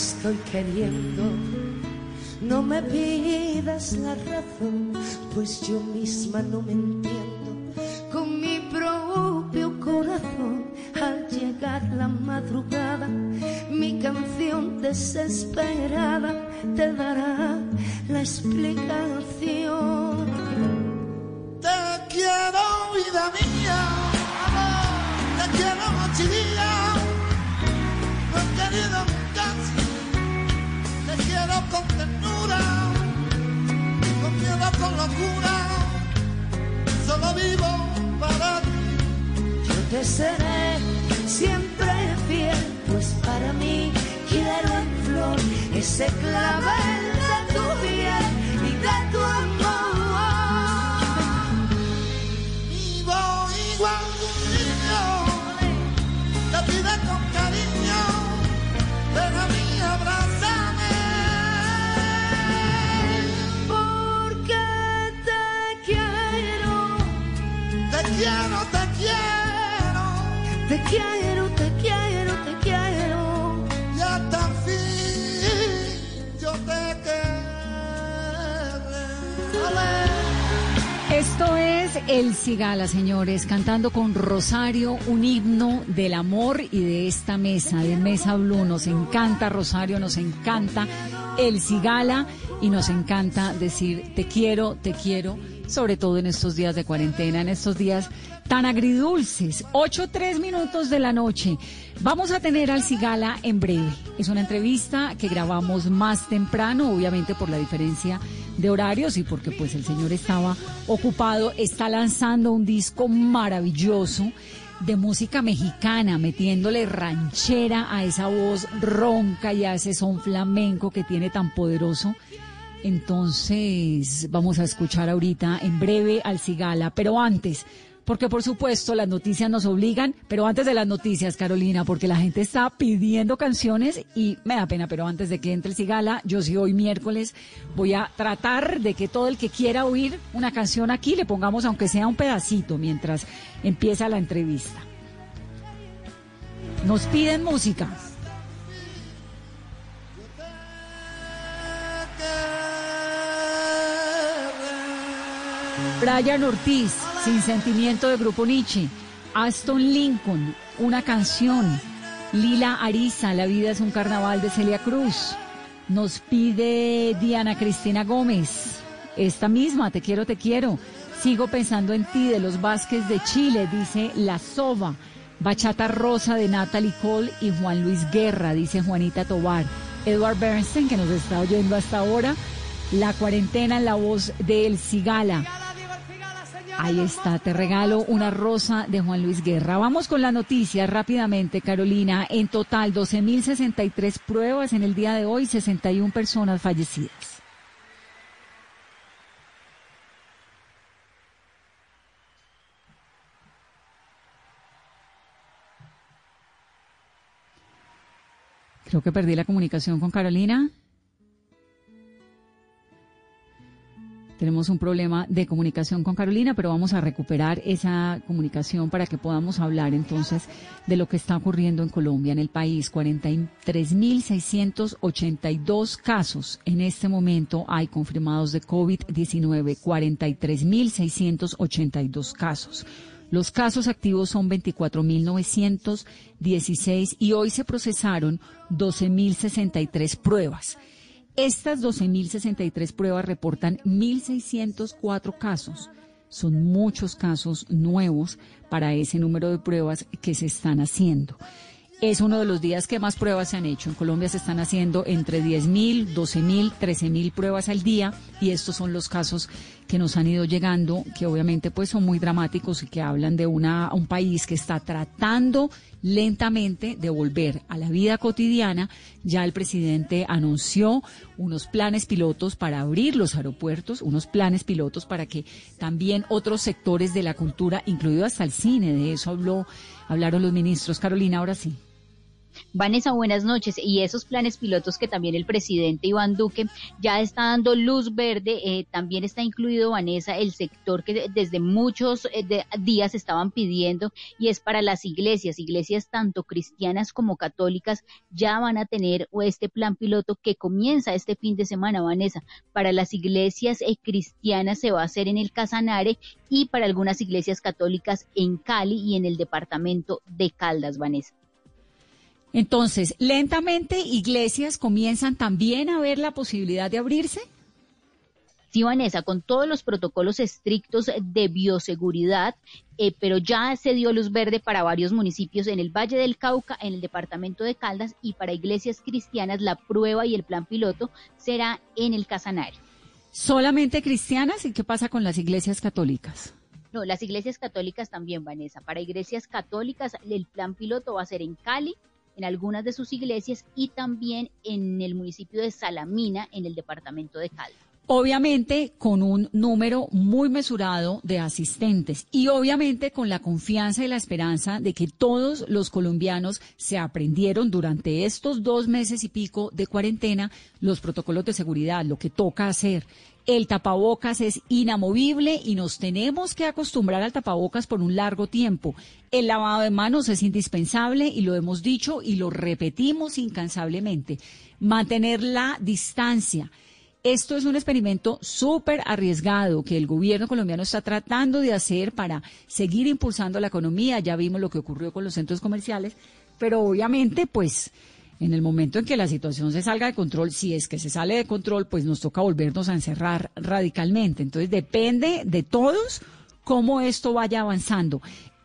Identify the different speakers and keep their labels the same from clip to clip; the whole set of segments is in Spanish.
Speaker 1: Estoy queriendo. No me pidas la razón, pues yo misma no me entiendo.
Speaker 2: Esto es El Cigala, señores, cantando con Rosario un himno del amor y de esta mesa, de Mesa Blue. Nos encanta Rosario, nos encanta El Cigala y nos encanta decir te quiero, te quiero, sobre todo en estos días de cuarentena, en estos días tan agridulces. Ocho, tres minutos de la noche. Vamos a tener al Cigala en breve. Es una entrevista que grabamos más temprano, obviamente por la diferencia de horarios y porque pues el señor estaba ocupado, está lanzando un disco maravilloso de música mexicana, metiéndole ranchera a esa voz ronca y a ese son flamenco que tiene tan poderoso. Entonces, vamos a escuchar ahorita en breve al Cigala, pero antes, porque por supuesto las noticias nos obligan, pero antes de las noticias, Carolina, porque la gente está pidiendo canciones y me da pena, pero antes de que entre el Cigala, yo sí hoy miércoles voy a tratar de que todo el que quiera oír una canción aquí le pongamos aunque sea un pedacito mientras empieza la entrevista. Nos piden música. Brian Ortiz, Sin Sentimiento de Grupo Nietzsche. Aston Lincoln, Una Canción. Lila Ariza, La Vida es un Carnaval de Celia Cruz. Nos pide Diana Cristina Gómez. Esta misma, Te quiero, te quiero. Sigo pensando en ti, de los Vázquez de Chile, dice La Soba. Bachata Rosa de Natalie Cole y Juan Luis Guerra, dice Juanita Tobar. Edward Bernstein, que nos está oyendo hasta ahora. La cuarentena en la voz de El Cigala. Ahí está, te regalo una rosa de Juan Luis Guerra. Vamos con la noticia rápidamente, Carolina. En total, 12.063 pruebas en el día de hoy, 61 personas fallecidas. Creo que perdí la comunicación con Carolina. Tenemos un problema de comunicación con Carolina, pero vamos a recuperar esa comunicación para que podamos hablar entonces de lo que está ocurriendo en Colombia, en el país. 43.682 casos en este momento hay confirmados de COVID-19, 43.682 casos. Los casos activos son 24.916 y hoy se procesaron 12.063 pruebas. Estas 12.063 pruebas reportan 1.604 casos. Son muchos casos nuevos para ese número de pruebas que se están haciendo. Es uno de los días que más pruebas se han hecho. En Colombia se están haciendo entre 10.000, 12.000, 13.000 pruebas al día y estos son los casos que nos han ido llegando, que obviamente pues son muy dramáticos y que hablan de una, un país que está tratando lentamente de volver a la vida cotidiana. Ya el presidente anunció unos planes pilotos para abrir los aeropuertos, unos planes pilotos para que también otros sectores de la cultura, incluido hasta el cine, de eso habló, hablaron los ministros. Carolina, ahora sí.
Speaker 3: Vanessa, buenas noches. Y esos planes pilotos que también el presidente Iván Duque ya está dando luz verde, eh, también está incluido, Vanessa, el sector que desde muchos eh, días estaban pidiendo y es para las iglesias, iglesias tanto cristianas como católicas, ya van a tener este plan piloto que comienza este fin de semana, Vanessa. Para las iglesias eh, cristianas se va a hacer en el Casanare y para algunas iglesias católicas en Cali y en el departamento de Caldas, Vanessa.
Speaker 2: Entonces, lentamente iglesias comienzan también a ver la posibilidad de abrirse.
Speaker 3: Sí, Vanessa, con todos los protocolos estrictos de bioseguridad, eh, pero ya se dio luz verde para varios municipios en el Valle del Cauca, en el departamento de Caldas y para iglesias cristianas la prueba y el plan piloto será en el Casanario.
Speaker 2: ¿Solamente cristianas? ¿Y qué pasa con las iglesias católicas?
Speaker 3: No, las iglesias católicas también, Vanessa. Para iglesias católicas el plan piloto va a ser en Cali, en algunas de sus iglesias y también en el municipio de Salamina, en el departamento de Caldas.
Speaker 2: Obviamente con un número muy mesurado de asistentes y obviamente con la confianza y la esperanza de que todos los colombianos se aprendieron durante estos dos meses y pico de cuarentena los protocolos de seguridad, lo que toca hacer, el tapabocas es inamovible y nos tenemos que acostumbrar al tapabocas por un largo tiempo. El lavado de manos es indispensable y lo hemos dicho y lo repetimos incansablemente. Mantener la distancia. Esto es un experimento súper arriesgado que el gobierno colombiano está tratando de hacer para seguir impulsando la economía. Ya vimos lo que ocurrió con los centros comerciales, pero obviamente pues en el momento en que la situación se salga de control, si es que se sale de control, pues nos toca volvernos a encerrar radicalmente. Entonces depende de todos cómo esto vaya avanzando.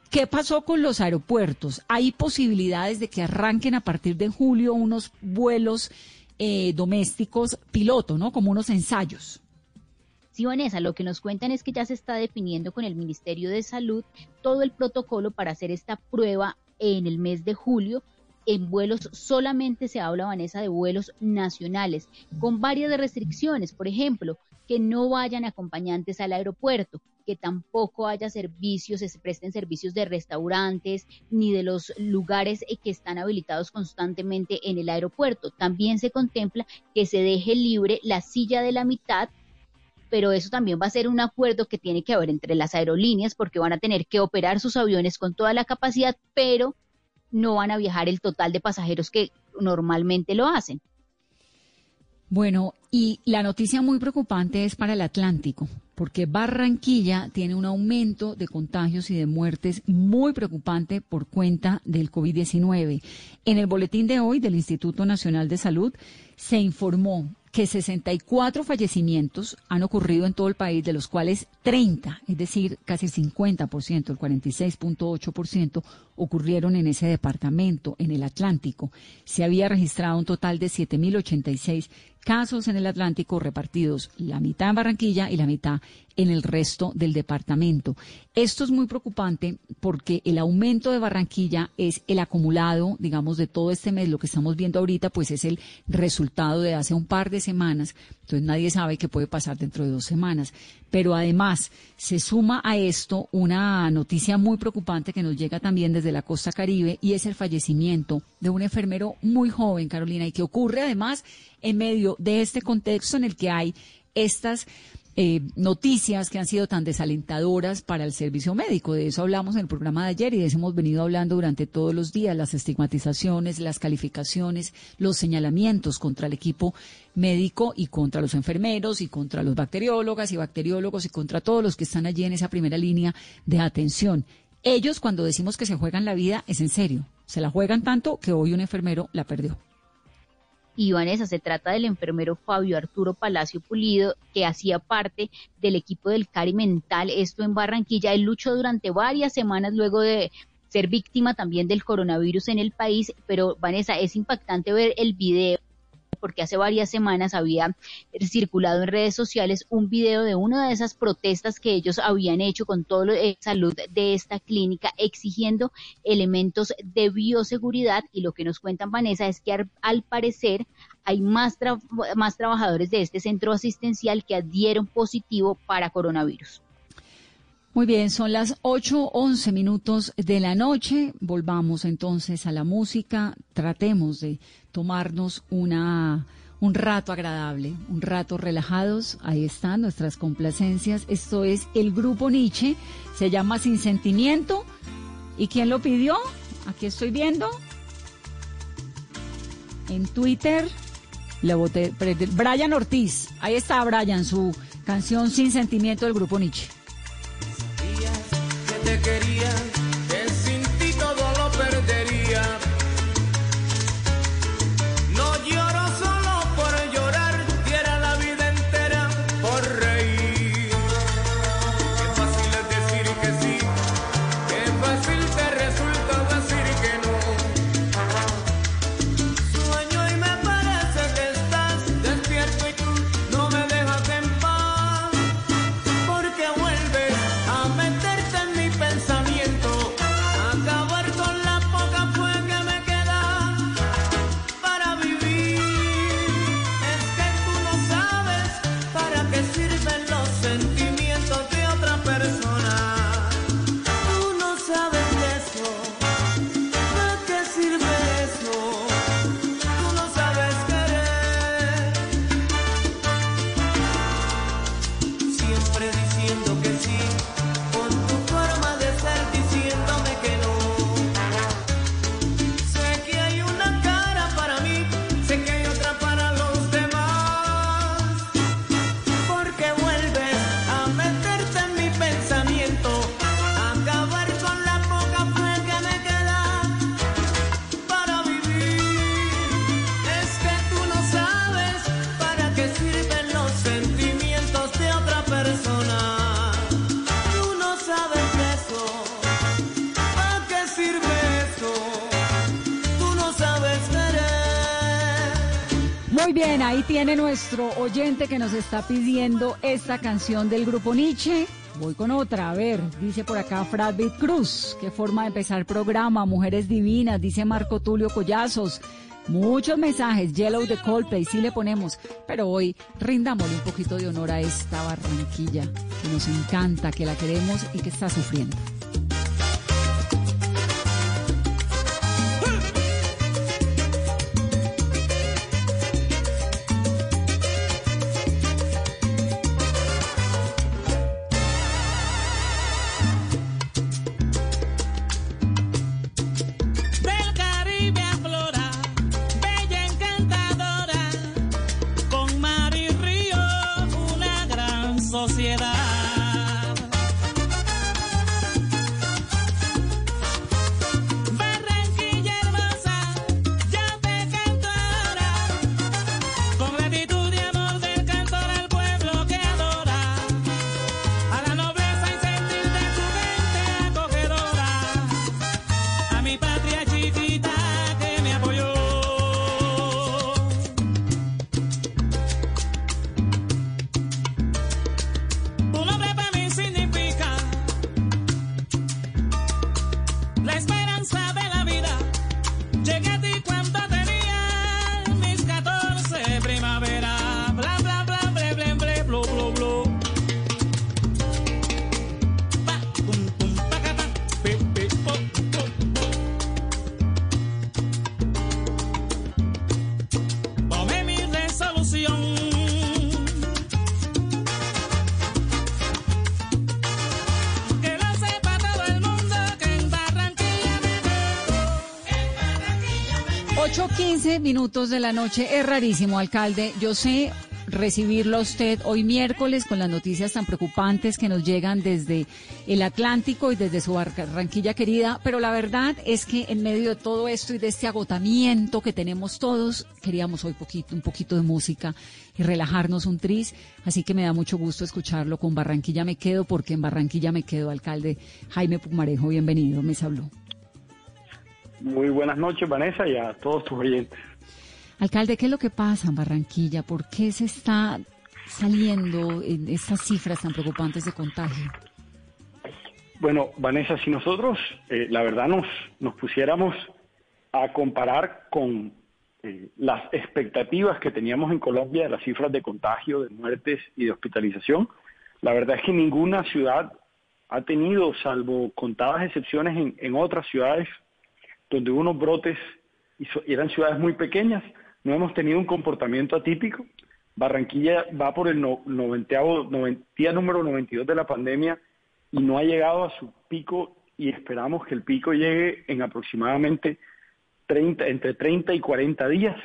Speaker 2: ¿Qué pasó con los aeropuertos? ¿Hay posibilidades de que arranquen a partir de julio unos vuelos eh, domésticos piloto, ¿no? Como unos ensayos.
Speaker 3: Sí, Vanessa, lo que nos cuentan es que ya se está definiendo con el Ministerio de Salud todo el protocolo para hacer esta prueba en el mes de julio en vuelos solamente se habla, Vanessa, de vuelos nacionales, con varias restricciones, por ejemplo, que no vayan acompañantes al aeropuerto, que tampoco haya servicios, se presten servicios de restaurantes ni de los lugares eh, que están habilitados constantemente en el aeropuerto. También se contempla que se deje libre la silla de la mitad pero eso también va a ser un acuerdo que tiene que haber entre las aerolíneas porque van a tener que operar sus aviones con toda la capacidad, pero no van a viajar el total de pasajeros que normalmente lo hacen.
Speaker 2: Bueno, y la noticia muy preocupante es para el Atlántico, porque Barranquilla tiene un aumento de contagios y de muertes muy preocupante por cuenta del COVID-19. En el boletín de hoy del Instituto Nacional de Salud se informó que 64 fallecimientos han ocurrido en todo el país, de los cuales 30, es decir, casi el 50%, el 46.8%, ocurrieron en ese departamento, en el Atlántico. Se había registrado un total de 7.086 casos en el Atlántico repartidos, la mitad en Barranquilla y la mitad en el resto del departamento. Esto es muy preocupante porque el aumento de Barranquilla es el acumulado, digamos, de todo este mes. Lo que estamos viendo ahorita, pues es el resultado de hace un par de semanas. Entonces nadie sabe qué puede pasar dentro de dos semanas. Pero además se suma a esto una noticia muy preocupante que nos llega también desde la costa caribe y es el fallecimiento de un enfermero muy joven, Carolina, y que ocurre además en medio de este contexto en el que hay estas eh, noticias que han sido tan desalentadoras para el servicio médico. De eso hablamos en el programa de ayer y de eso hemos venido hablando durante todos los días, las estigmatizaciones, las calificaciones, los señalamientos contra el equipo médico y contra los enfermeros y contra los bacteriólogas y bacteriólogos y contra todos los que están allí en esa primera línea de atención. Ellos cuando decimos que se juegan la vida es en serio. Se la juegan tanto que hoy un enfermero la perdió.
Speaker 3: Y Vanessa, se trata del enfermero Fabio Arturo Palacio Pulido, que hacía parte del equipo del Cari Mental, esto en Barranquilla. Él luchó durante varias semanas luego de ser víctima también del coronavirus en el país, pero Vanessa, es impactante ver el video porque hace varias semanas había circulado en redes sociales un video de una de esas protestas que ellos habían hecho con todo la salud de esta clínica exigiendo elementos de bioseguridad y lo que nos cuentan Vanessa es que al, parecer hay más, más trabajadores de este centro asistencial que adhieron positivo para coronavirus.
Speaker 2: Muy bien, son las 8.11 minutos de la noche. Volvamos entonces a la música. Tratemos de tomarnos una, un rato agradable, un rato relajados. Ahí están nuestras complacencias. Esto es el grupo Nietzsche. Se llama Sin Sentimiento. ¿Y quién lo pidió? Aquí estoy viendo. En Twitter. Le voté. Brian Ortiz. Ahí está Brian, su canción Sin Sentimiento del grupo Nietzsche
Speaker 4: te quería,
Speaker 2: nuestro oyente que nos está pidiendo esta canción del grupo Nietzsche. Voy con otra, a ver, dice por acá Fradbit Cruz, qué forma de empezar programa, Mujeres Divinas, dice Marco Tulio Collazos. Muchos mensajes, Yellow de Coldplay, sí le ponemos, pero hoy rindámosle un poquito de honor a esta Barranquilla que nos encanta, que la queremos y que está sufriendo. 8.15 minutos de la noche. Es rarísimo, alcalde. Yo sé recibirlo a usted hoy miércoles con las noticias tan preocupantes que nos llegan desde el Atlántico y desde su Barranquilla querida, pero la verdad es que en medio de todo esto y de este agotamiento que tenemos todos, queríamos hoy poquito, un poquito de música y relajarnos un tris, así que me da mucho gusto escucharlo con Barranquilla me quedo, porque en Barranquilla me quedo, alcalde Jaime Pumarejo, bienvenido, me habló.
Speaker 5: Muy buenas noches, Vanessa, y a todos tus oyentes.
Speaker 2: Alcalde, ¿qué es lo que pasa en Barranquilla? ¿Por qué se está saliendo en estas cifras tan preocupantes de contagio?
Speaker 5: Bueno, Vanessa, si nosotros, eh, la verdad, nos, nos pusiéramos a comparar con eh, las expectativas que teníamos en Colombia de las cifras de contagio, de muertes y de hospitalización, la verdad es que ninguna ciudad ha tenido, salvo contadas excepciones en, en otras ciudades donde hubo unos brotes y eran ciudades muy pequeñas, no hemos tenido un comportamiento atípico. Barranquilla va por el no, noventeavo- noven- día número 92 de la pandemia y no ha llegado a su pico y esperamos que el pico llegue en aproximadamente 30, entre 30 y 40 días.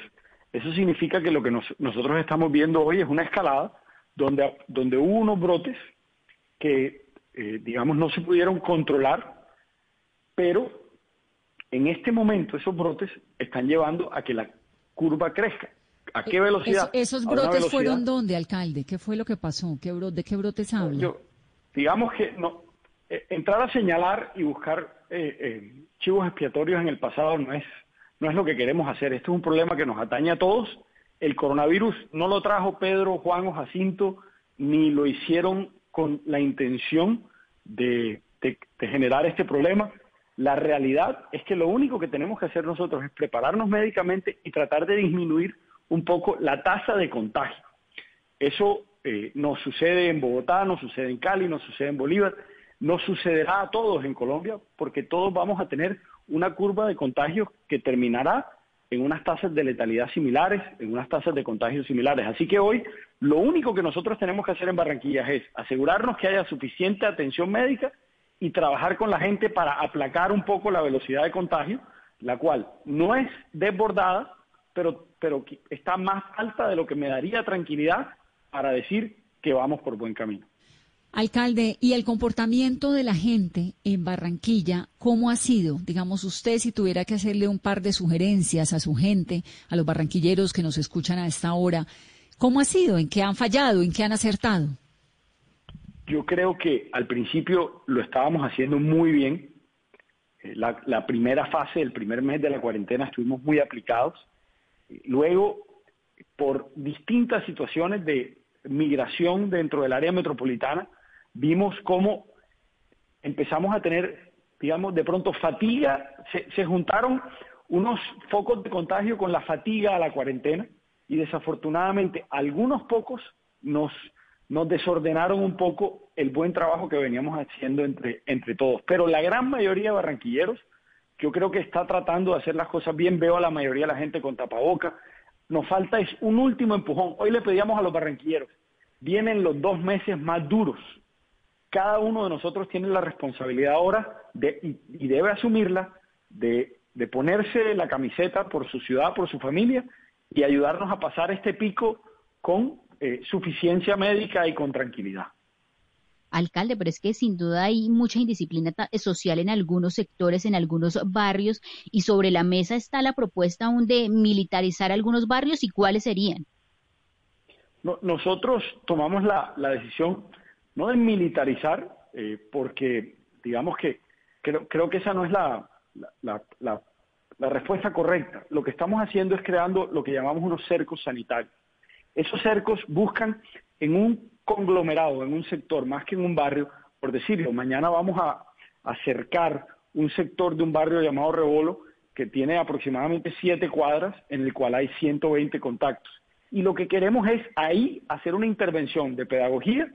Speaker 5: Eso significa que lo que nos- nosotros estamos viendo hoy es una escalada donde, donde hubo unos brotes que, eh, digamos, no se pudieron controlar, pero en este momento esos brotes están llevando a que la curva crezca. ¿A qué velocidad?
Speaker 2: Eso- ¿Esos brotes
Speaker 5: velocidad-
Speaker 2: fueron dónde, alcalde? ¿Qué fue lo que pasó? ¿Qué bro- ¿De qué brotes habla?
Speaker 5: Yo- digamos que no eh, entrar a señalar y buscar eh, eh, chivos expiatorios en el pasado no es no es lo que queremos hacer. Esto es un problema que nos atañe a todos. El coronavirus no lo trajo Pedro, Juan o Jacinto, ni lo hicieron con la intención de, de- de generar este problema. La realidad es que lo único que tenemos que hacer nosotros es prepararnos médicamente y tratar de disminuir un poco la tasa de contagio. Eso eh, nos sucede en Bogotá, nos sucede en Cali, nos sucede en Bolívar, nos sucederá a todos en Colombia, porque todos vamos a tener una curva de contagios que terminará en unas tasas de letalidad similares, en unas tasas de contagios similares. Así que hoy lo único que nosotros tenemos que hacer en Barranquilla es asegurarnos que haya suficiente atención médica y trabajar con la gente para aplacar un poco la velocidad de contagio, la cual no es desbordada, pero, pero está más alta de lo que me daría tranquilidad para decir que vamos por buen camino.
Speaker 2: Alcalde, ¿y el comportamiento de la gente en Barranquilla, cómo ha sido? Digamos, usted si tuviera que hacerle un par de sugerencias a su gente, a los barranquilleros que nos escuchan a esta hora, ¿cómo ha sido? ¿En qué han fallado? ¿En qué han acertado?
Speaker 5: Yo creo que al principio lo estábamos haciendo muy bien. Eh, La, primera fase, el primer mes de la cuarentena, estuvimos muy aplicados. Luego, por distintas situaciones de migración dentro del área metropolitana, vimos cómo empezamos a tener, digamos, de pronto fatiga, se, se juntaron unos focos de contagio con la fatiga a la cuarentena y desafortunadamente algunos pocos nos, nos desordenaron un poco el buen trabajo que veníamos haciendo entre, entre todos. Pero la gran mayoría de barranquilleros, yo creo que está tratando de hacer las cosas bien, veo a la mayoría de la gente con tapaboca. Nos falta es un último empujón. Hoy le pedíamos a los barranquilleros, vienen los dos meses más duros. Cada uno de nosotros tiene la responsabilidad ahora de, y, debe asumirla de ponerse la camiseta por su ciudad, por su familia y ayudarnos a pasar este pico con eh, suficiencia médica y con tranquilidad.
Speaker 3: alcalde, pero es que sin duda hay mucha indisciplina ta- social en algunos sectores, en algunos barrios, y sobre la mesa está la propuesta aún de militarizar algunos barrios y cuáles serían.
Speaker 5: No- nosotros tomamos la, la decisión no de militarizar, eh, porque digamos que creo, creo que esa no es la respuesta correcta. Lo que estamos haciendo es creando lo que llamamos unos cercos sanitarios. Esos cercos buscan en un conglomerado, en un sector, más que en un barrio, por decirlo, mañana vamos a acercar un sector de un barrio llamado Rebolo, que tiene aproximadamente siete cuadras, en el cual hay 120 contactos. Y lo que queremos es ahí hacer una intervención de pedagogía,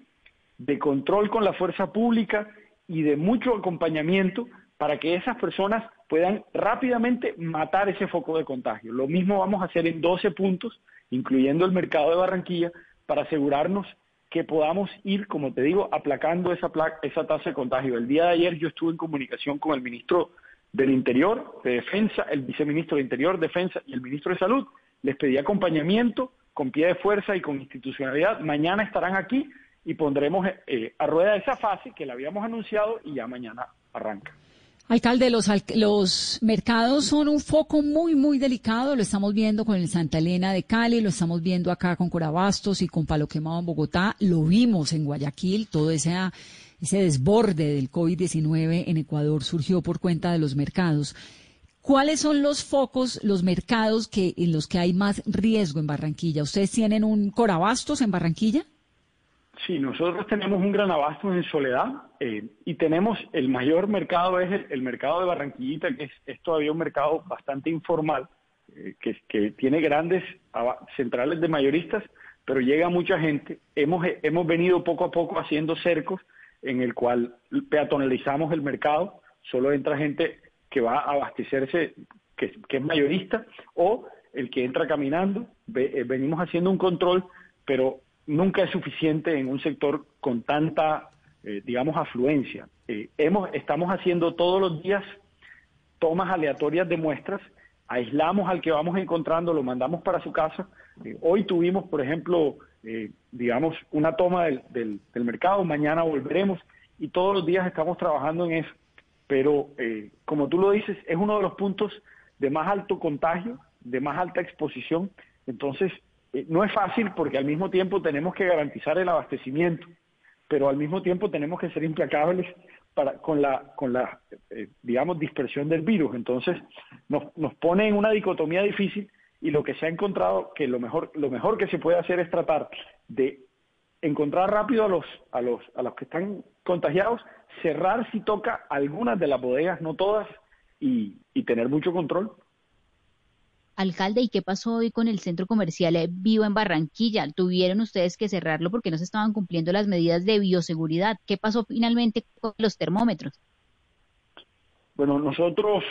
Speaker 5: de control con la fuerza pública y de mucho acompañamiento para que esas personas puedan rápidamente matar ese foco de contagio. Lo mismo vamos a hacer en 12 puntos, incluyendo el mercado de Barranquilla, para asegurarnos que podamos ir, como te digo, aplacando esa, esa tasa de contagio. El día de ayer yo estuve en comunicación con el ministro del Interior, de Defensa, el viceministro de Interior, Defensa y el ministro de Salud. Les pedí acompañamiento con pie de fuerza y con institucionalidad. Mañana estarán aquí y pondremos eh, a rueda esa fase que la habíamos anunciado y ya mañana arranca.
Speaker 2: Alcalde, los, los mercados son un foco muy, muy delicado. Lo estamos viendo con el Santa Elena de Cali, lo estamos viendo acá con Corabastos y con Palo Quemado en Bogotá. Lo vimos en Guayaquil, todo ese, ese desborde del COVID-19 en Ecuador surgió por cuenta de los mercados. ¿Cuáles son los focos, los mercados que en los que hay más riesgo en Barranquilla? ¿Ustedes tienen un corabastos en Barranquilla?
Speaker 5: Sí, nosotros tenemos un gran abasto en Soledad eh, y tenemos el mayor mercado es el, mercado de Barranquillita, que es, todavía un mercado bastante informal, eh, que, tiene grandes centrales de mayoristas, pero llega mucha gente. Hemos, hemos venido poco a poco haciendo cercos en el cual peatonalizamos el mercado, solo entra gente que va a abastecerse, que, que es mayorista, o el que entra caminando. Ve- eh, venimos haciendo un control, pero nunca es suficiente en un sector con tanta, eh, digamos, afluencia. Eh, hemos, estamos haciendo todos los días tomas aleatorias de muestras, aislamos al que vamos encontrando, lo mandamos para su casa. Eh, hoy tuvimos, por ejemplo, eh, digamos, una toma del, del- del mercado, mañana volveremos y todos los días estamos trabajando en eso. Pero, como tú lo dices, es uno de los puntos de más alto contagio, de más alta exposición. Entonces, eh, no es fácil porque al mismo tiempo tenemos que garantizar el abastecimiento pero al mismo tiempo tenemos que ser implacables para, con la, con la eh, digamos, dispersión del virus. Entonces, nos, nos pone en una dicotomía difícil y lo que se ha encontrado que lo mejor, lo mejor que se puede hacer es tratar de encontrar rápido a los, a los, a los que están contagiados, cerrar si toca algunas de las bodegas, no todas, y, y tener mucho control.
Speaker 3: Alcalde, ¿y qué pasó hoy con el centro comercial eh, Vivo en Barranquilla? ¿Tuvieron ustedes que cerrarlo porque no se estaban cumpliendo las medidas de bioseguridad? ¿Qué pasó finalmente con los termómetros?
Speaker 5: Bueno, nosotros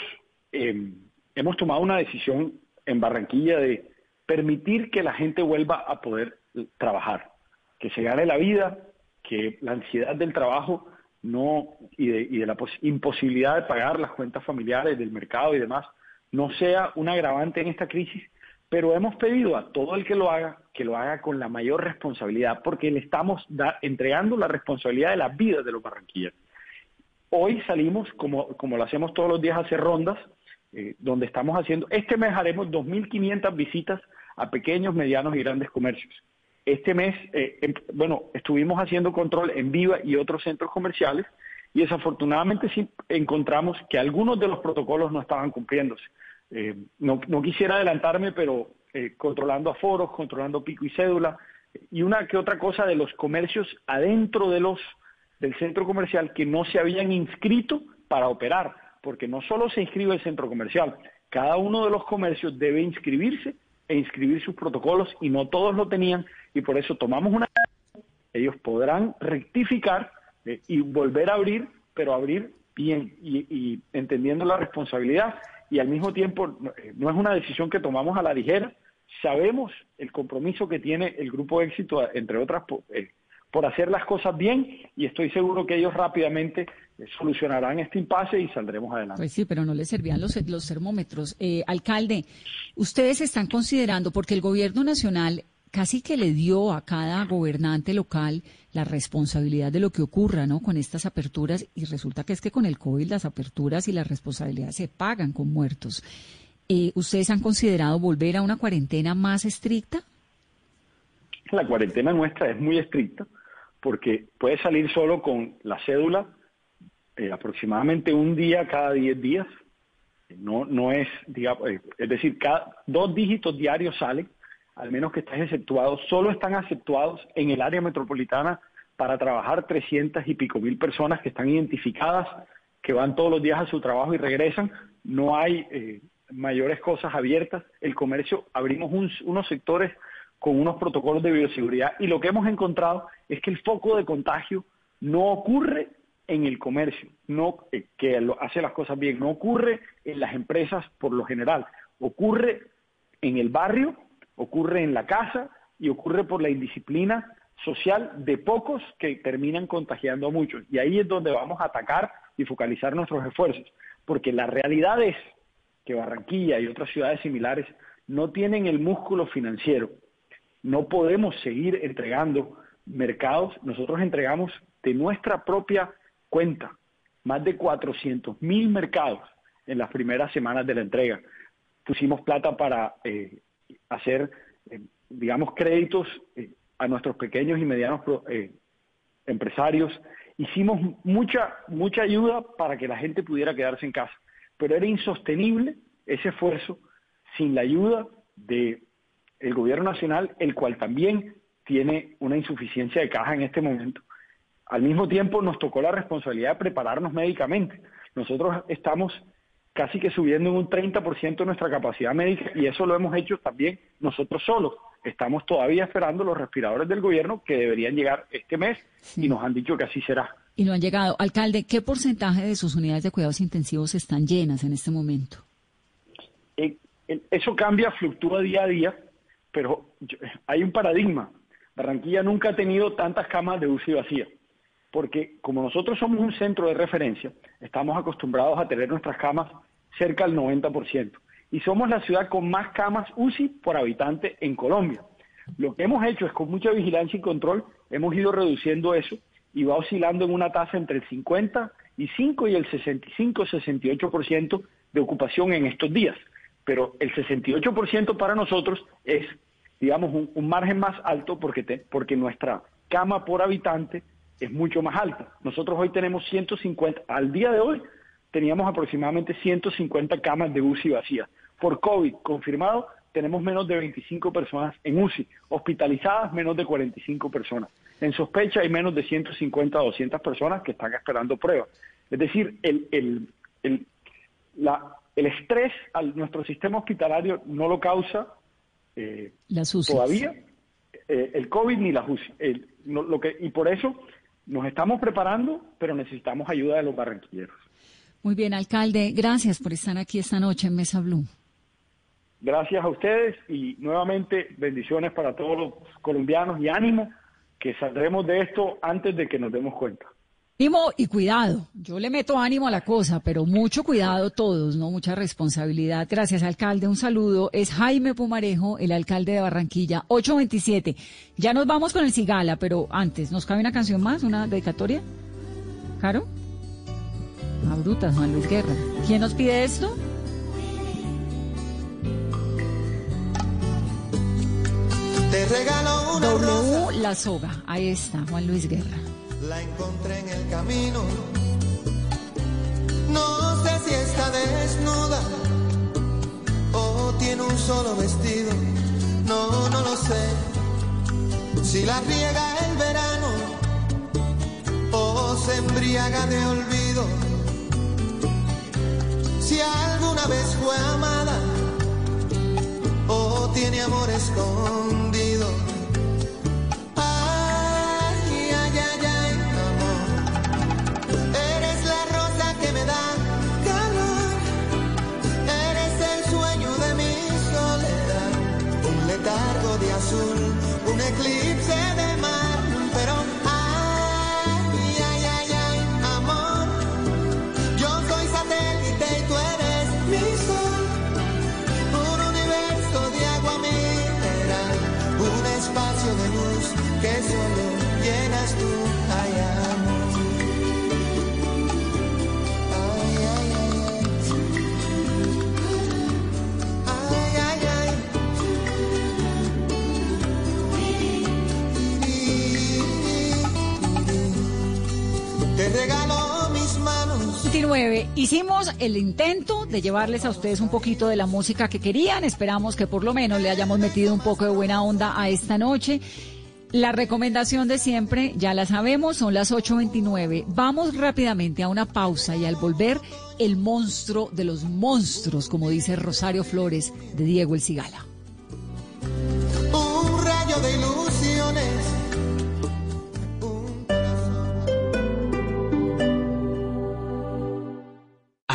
Speaker 5: eh, hemos tomado una decisión en Barranquilla de permitir que la gente vuelva a poder eh, trabajar, que se gane la vida, que la ansiedad del trabajo no y de, y de la pos- imposibilidad de pagar las cuentas familiares del mercado y demás no sea un agravante en esta crisis, pero hemos pedido a todo el que lo haga que lo haga con la mayor responsabilidad, porque le estamos entregando la responsabilidad de la vida de los barranquilleros. Hoy salimos, como, como lo hacemos todos los días, a hacer rondas, eh, donde estamos haciendo, este mes haremos 2.500 visitas a pequeños, medianos y grandes comercios. Este mes, eh, em- bueno, estuvimos haciendo control en Viva y otros centros comerciales y desafortunadamente sí encontramos que algunos de los protocolos no estaban cumpliéndose. Eh, no, no quisiera adelantarme, pero eh, controlando aforos, controlando pico y cédula y una que otra cosa de los comercios adentro de los del centro comercial que no se habían inscrito para operar, porque no solo se inscribe el centro comercial, cada uno de los comercios debe inscribirse e inscribir sus protocolos y no todos lo tenían y por eso tomamos una ellos podrán rectificar eh, y volver a abrir, pero abrir bien y, y entendiendo la responsabilidad y al mismo tiempo no, eh, no es una decisión que tomamos a la ligera, sabemos el compromiso que tiene el grupo éxito, entre otras, por, eh, por hacer las cosas bien y estoy seguro que ellos rápidamente eh, solucionarán este impasse y saldremos adelante.
Speaker 2: Pues sí, pero no le servían los, los termómetros. Eh, alcalde, ustedes están considerando, porque el gobierno nacional casi que le dio a cada gobernante local la responsabilidad de lo que ocurra, ¿no? Con estas aperturas y resulta que es que con el COVID las aperturas y las responsabilidades se pagan con muertos. Eh, ¿Ustedes han considerado volver a una cuarentena más estricta?
Speaker 5: La cuarentena nuestra es muy estricta porque puede salir solo con la cédula eh, aproximadamente un día cada 10 días. No, no es, digamos, eh, es decir, cada dos dígitos diarios salen, al menos que estés exceptuado. Solo están exceptuados en el área metropolitana para trabajar 300 y pico mil personas que están identificadas, que van todos los días a su trabajo y regresan. No hay eh, mayores cosas abiertas. El comercio, abrimos un- unos sectores con unos protocolos de bioseguridad y lo que hemos encontrado es que el foco de contagio no ocurre en el comercio, no eh, que lo, hace las cosas bien, no ocurre en las empresas por lo general, ocurre en el barrio, ocurre en la casa y ocurre por la indisciplina social de pocos que terminan contagiando a muchos. Y ahí es donde vamos a atacar y focalizar nuestros esfuerzos, porque la realidad es que Barranquilla y otras ciudades similares no tienen el músculo financiero. No podemos seguir entregando mercados. Nosotros entregamos de nuestra propia cuenta más de 400 mil mercados en las primeras semanas de la entrega. Pusimos plata para eh, hacer, eh, digamos, créditos eh, a nuestros pequeños y medianos eh, empresarios. Hicimos mucha, mucha ayuda para que la gente pudiera quedarse en casa, pero era insostenible ese esfuerzo sin la ayuda de el gobierno nacional, el cual también tiene una insuficiencia de caja en este momento. Al mismo tiempo nos tocó la responsabilidad de prepararnos médicamente. Nosotros estamos casi que subiendo en un 30% nuestra capacidad médica y eso lo hemos hecho también nosotros solos. Estamos todavía esperando los respiradores del gobierno que deberían llegar este mes y nos han dicho que así será.
Speaker 2: Y no han llegado. Alcalde, ¿qué porcentaje de sus unidades de cuidados intensivos están llenas en este momento?
Speaker 5: Eh, eh, eso cambia, fluctúa día a día, pero hay un paradigma. Barranquilla nunca ha tenido tantas camas de UCI vacías, porque como nosotros somos un centro de referencia, estamos acostumbrados a tener nuestras camas cerca del 90%. Y somos la ciudad con más camas UCI por habitante en Colombia. Lo que hemos hecho es con mucha vigilancia y control, hemos ido reduciendo eso y va oscilando en una tasa entre el 55 y el 65-68% de ocupación en estos días. Pero el 68% para nosotros es, digamos, un, un margen más alto porque, te- porque nuestra cama por habitante es mucho más alta. Nosotros hoy tenemos 150, al día de hoy teníamos aproximadamente 150 camas de UCI vacías. Por COVID confirmado, tenemos menos de 25 personas en UCI, hospitalizadas menos de 45 personas. En sospecha hay menos de 150 a 200 personas que están esperando pruebas. Es decir, el, el, el, la, el estrés a nuestro sistema hospitalario no lo causa eh,
Speaker 2: Las
Speaker 5: todavía eh, el COVID ni la UCI. El- no- lo que, y por eso nos estamos preparando, pero necesitamos ayuda de los barranquilleros.
Speaker 2: Muy bien, alcalde, gracias por estar aquí esta noche en Mesa Blue.
Speaker 5: Gracias a ustedes y nuevamente bendiciones para todos los colombianos y ánimo que saldremos de esto antes de que nos demos cuenta.
Speaker 2: Ánimo y cuidado. Yo le meto ánimo a la cosa, pero mucho cuidado todos, ¿no? Mucha responsabilidad. Gracias, alcalde. Un saludo. Es Jaime Pumarejo, el alcalde de Barranquilla. 827. Ya nos vamos con el Cigala, pero antes, ¿nos cabe una canción más? ¿Una dedicatoria? ¿Caro? Ah, brutas, Juan Luis Guerra. ¿Quién nos pide esto?
Speaker 6: Te regalo una rosa,
Speaker 2: W La Soga. Ahí está, Juan Luis Guerra.
Speaker 6: la encontré en el camino. No sé si está desnuda o tiene un solo vestido. No, no lo sé. Si la riega el verano o se embriaga de olvido. Si alguna vez fue amada o tiene amor escondido. Ay, ay, ay, ay, amor. Eres la rosa que me da calor. Eres el sueño de mi soledad. Un letargo de azul, un eclipse regalo mis manos.
Speaker 2: 29. Hicimos el intento de llevarles a ustedes un poquito de la música que querían. Esperamos que por lo menos le hayamos metido un poco de buena onda a esta noche. La recomendación de siempre, ya la sabemos, son las 8.29. Vamos rápidamente a una pausa y al volver, el monstruo de los monstruos, como dice Rosario Flores de Diego El Cigala.
Speaker 6: un rayo de ilusiones.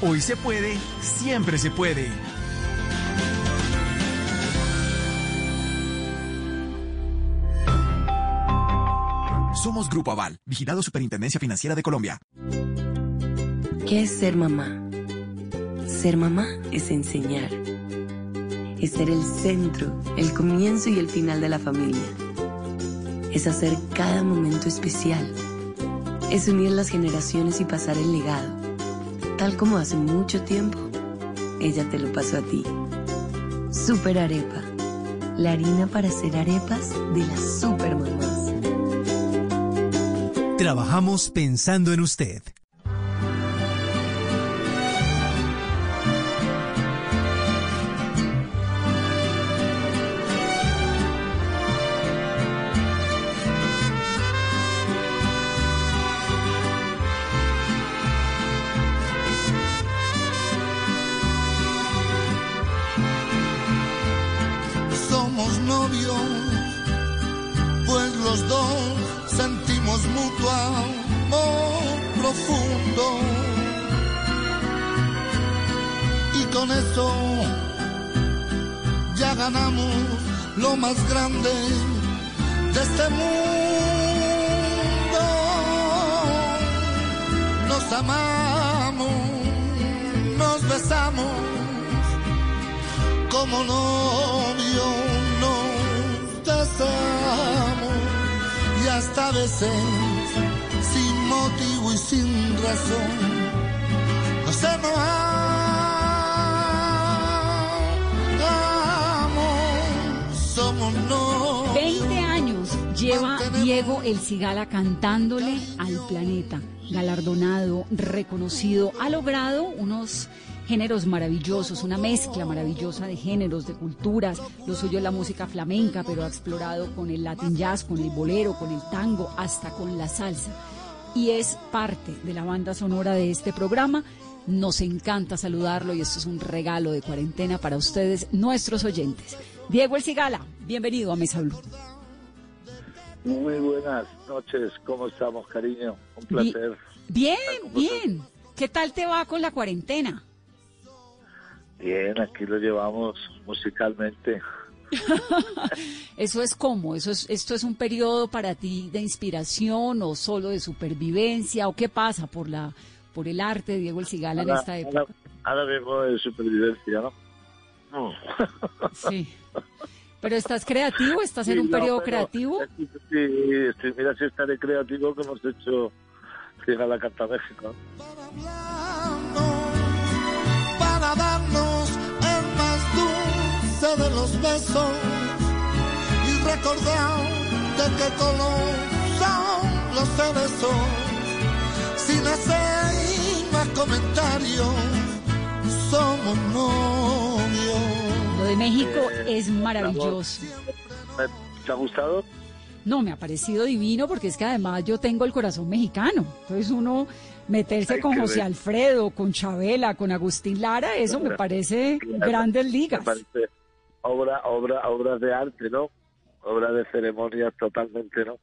Speaker 7: Hoy se puede, siempre se puede. Somos Grupo Aval, vigilado Superintendencia Financiera de Colombia.
Speaker 8: ¿Qué es ser mamá? Ser mamá es enseñar. Es ser el centro, el comienzo y el final de la familia. Es hacer cada momento especial. Es unir las generaciones y pasar el legado. Tal como hace mucho tiempo, ella te lo pasó a ti. Super Arepa. La harina para hacer arepas de las super mamás.
Speaker 9: Trabajamos pensando en usted.
Speaker 10: Con eso ya ganamos lo más grande de este mundo. Nos amamos, nos besamos como novio nos besamos y hasta veces sin motivo y sin razón nos amamos
Speaker 2: 20 años lleva Diego El Cigala cantándole al planeta, galardonado, reconocido, ha logrado unos géneros maravillosos, una mezcla maravillosa de géneros, de culturas. Lo suyo es la música flamenca, pero ha explorado con el latin jazz, con el bolero, con el tango, hasta con la salsa. Y es parte de la banda sonora de este programa. Nos encanta saludarlo y esto es un regalo de cuarentena para ustedes, nuestros oyentes. Diego El Cigala, bienvenido a Mesa Blue.
Speaker 11: Muy buenas noches, ¿cómo estamos, cariño? Un placer.
Speaker 2: Bien, bien. ¿Qué tal te va con la cuarentena?
Speaker 11: Bien, aquí lo llevamos musicalmente.
Speaker 2: Eso es como, eso es, esto es un periodo para ti de inspiración o solo de supervivencia o qué pasa por la, por el arte de Diego El Cigala en esta época.
Speaker 11: Ahora, ahora mismo de supervivencia, ¿no? No.
Speaker 2: Sí. Pero estás creativo, estás en
Speaker 11: Sí,
Speaker 2: un
Speaker 11: no,
Speaker 2: periodo
Speaker 11: pero-
Speaker 2: creativo.
Speaker 11: Sí, sí, mira si estaré creativo que hemos hecho Cigala Canta México.
Speaker 10: para darnos el más dulce de los besos y recordar de qué color son los cerezos sin hacer más comentarios somos
Speaker 2: Lo de México
Speaker 11: Eh,
Speaker 2: es maravilloso.
Speaker 11: ¿Te ha gustado?
Speaker 2: No, me ha parecido divino porque es que además yo tengo el corazón mexicano. Entonces uno meterse
Speaker 11: Ay,
Speaker 2: con José. Alfredo, con Chabela, con Agustín Lara, eso me parece grandes ligas.
Speaker 11: Me parece obra, obra, obras de arte, ¿no? Obras de ceremonias totalmente, ¿no?